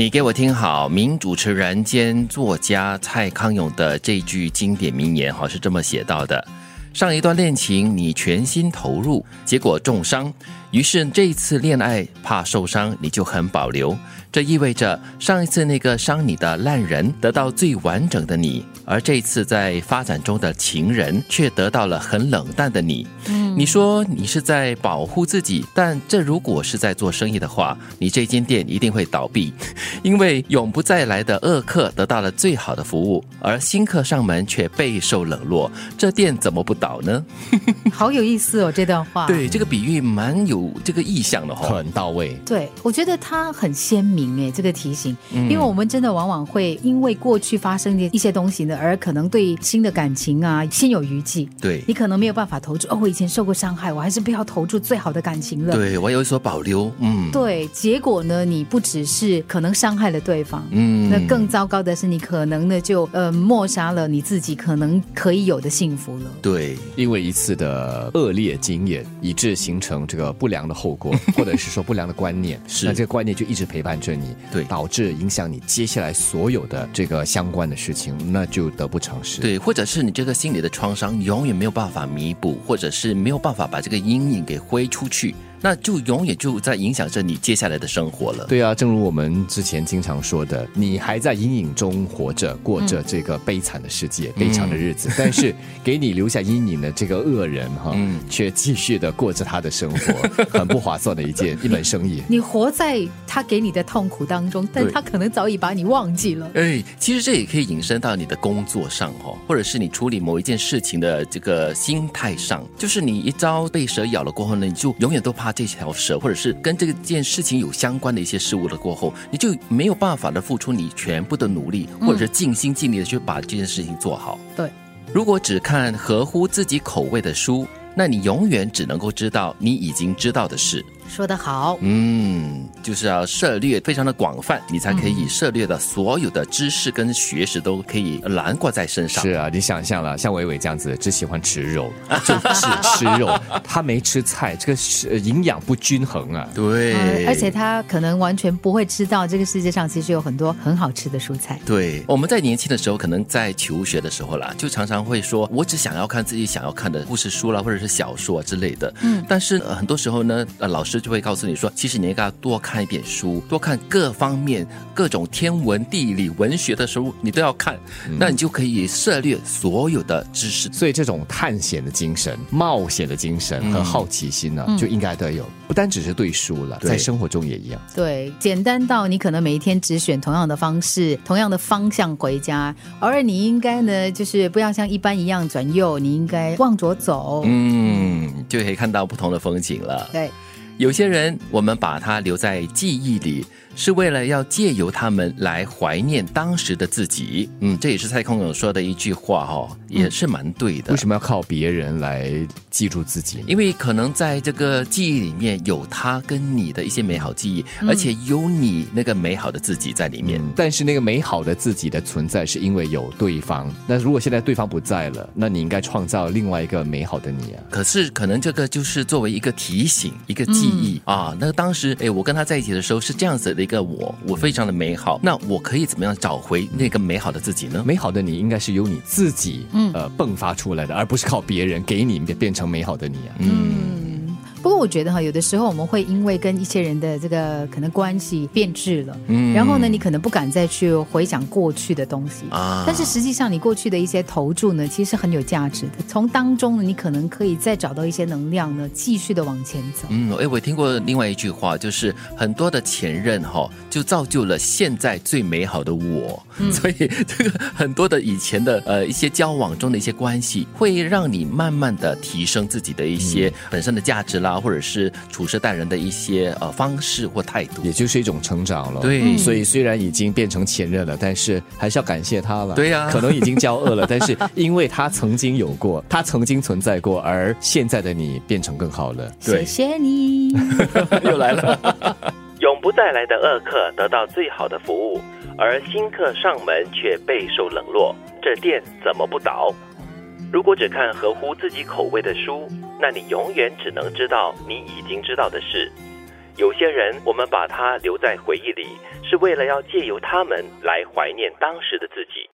你给我听好，名主持人兼作家蔡康永的这句经典名言，哈，是这么写到的：上一段恋情你全心投入，结果重伤，于是这一次恋爱怕受伤，你就很保留。这意味着上一次那个伤你的烂人得到最完整的你，而这次在发展中的情人却得到了很冷淡的你。嗯，你说你是在保护自己，但这如果是在做生意的话，你这间店一定会倒闭，因为永不再来的恶客得到了最好的服务，而新客上门却备受冷落，这店怎么不倒呢？好有意思哦，这段话。对，这个比喻蛮有这个意象的哈，很到位。对，我觉得它很鲜明。明哎，这个提醒，因为我们真的往往会因为过去发生的一些东西呢，而可能对新的感情啊心有余悸。对你可能没有办法投注哦，我以前受过伤害，我还是不要投注最好的感情了。对我有所保留。嗯，对，结果呢，你不只是可能伤害了对方，嗯，那更糟糕的是，你可能呢就呃抹杀了你自己可能可以有的幸福了。对，因为一次的恶劣经验，以致形成这个不良的后果，或者是说不良的观念，是那这个观念就一直陪伴着。你对导致影响你接下来所有的这个相关的事情，那就得不偿失。对，或者是你这个心理的创伤永远没有办法弥补，或者是没没有办法把这个阴影给挥出去。那就永远就在影响着你接下来的生活了。对啊，正如我们之前经常说的，你还在阴影中活着，过着这个悲惨的世界、悲惨的日子。但是给你留下阴影的这个恶人哈，却继续的过着他的生活，很不划算的一件一门生意。你活在他给你的痛苦当中，但他可能早已把你忘记了。哎，其实这也可以引申到你的工作上哈，或者是你处理某一件事情的这个心态上，就是你一朝被蛇咬了过后呢，你就永远都怕。这条蛇，或者是跟这件事情有相关的一些事物了过后，你就没有办法的付出你全部的努力，或者是尽心尽力的去把这件事情做好。对，如果只看合乎自己口味的书，那你永远只能够知道你已经知道的事。说得好，嗯，就是要涉猎非常的广泛，你才可以涉猎的所有的知识跟学识都可以囊括在身上。是啊，你想象了，像伟伟这样子只喜欢吃肉，就只吃肉，他没吃菜，这个是营养不均衡啊。对，而且他可能完全不会知道这个世界上其实有很多很好吃的蔬菜。对，我们在年轻的时候，可能在求学的时候啦，就常常会说，我只想要看自己想要看的故事书啦，或者是小说之类的。嗯，但是很多时候呢，呃，老师。就会告诉你说，其实你应该多看一点书，多看各方面各种天文地理文学的书，你都要看，那你就可以涉猎所有的知识。所以这种探险的精神、冒险的精神和好奇心呢，就应该都有。不单只是对书了，在生活中也一样。对，简单到你可能每一天只选同样的方式、同样的方向回家，偶尔你应该呢，就是不要像一般一样转右，你应该往左走。嗯，就可以看到不同的风景了。对。有些人，我们把他留在记忆里。是为了要借由他们来怀念当时的自己，嗯，这也是蔡康永说的一句话哦，也是蛮对的。为什么要靠别人来记住自己？因为可能在这个记忆里面有他跟你的一些美好记忆，而且有你那个美好的自己在里面。但是那个美好的自己的存在，是因为有对方。那如果现在对方不在了，那你应该创造另外一个美好的你啊。可是可能这个就是作为一个提醒，一个记忆啊。那当时哎，我跟他在一起的时候是这样子。一个我，我非常的美好。那我可以怎么样找回那个美好的自己呢？美好的你应该是由你自己，嗯，呃，迸发出来的，而不是靠别人给你变变成美好的你啊。嗯。不过我觉得哈，有的时候我们会因为跟一些人的这个可能关系变质了，嗯，然后呢，你可能不敢再去回想过去的东西啊。但是实际上，你过去的一些投注呢，其实很有价值的。从当中呢，你可能可以再找到一些能量呢，继续的往前走。嗯，哎，我听过另外一句话，就是很多的前任哈，就造就了现在最美好的我。所以这个很多的以前的呃一些交往中的一些关系，会让你慢慢的提升自己的一些本身的价值啦。啊，或者是处事待人的一些呃方式或态度，也就是一种成长了。对，所以虽然已经变成前任了，但是还是要感谢他了。对呀，可能已经交恶了，但是因为他曾经有过，他曾经存在过，而现在的你变成更好了。谢谢你，又来了。永不再来的恶客得到最好的服务，而新客上门却备受冷落，这店怎么不倒？如果只看合乎自己口味的书，那你永远只能知道你已经知道的事。有些人，我们把他留在回忆里，是为了要借由他们来怀念当时的自己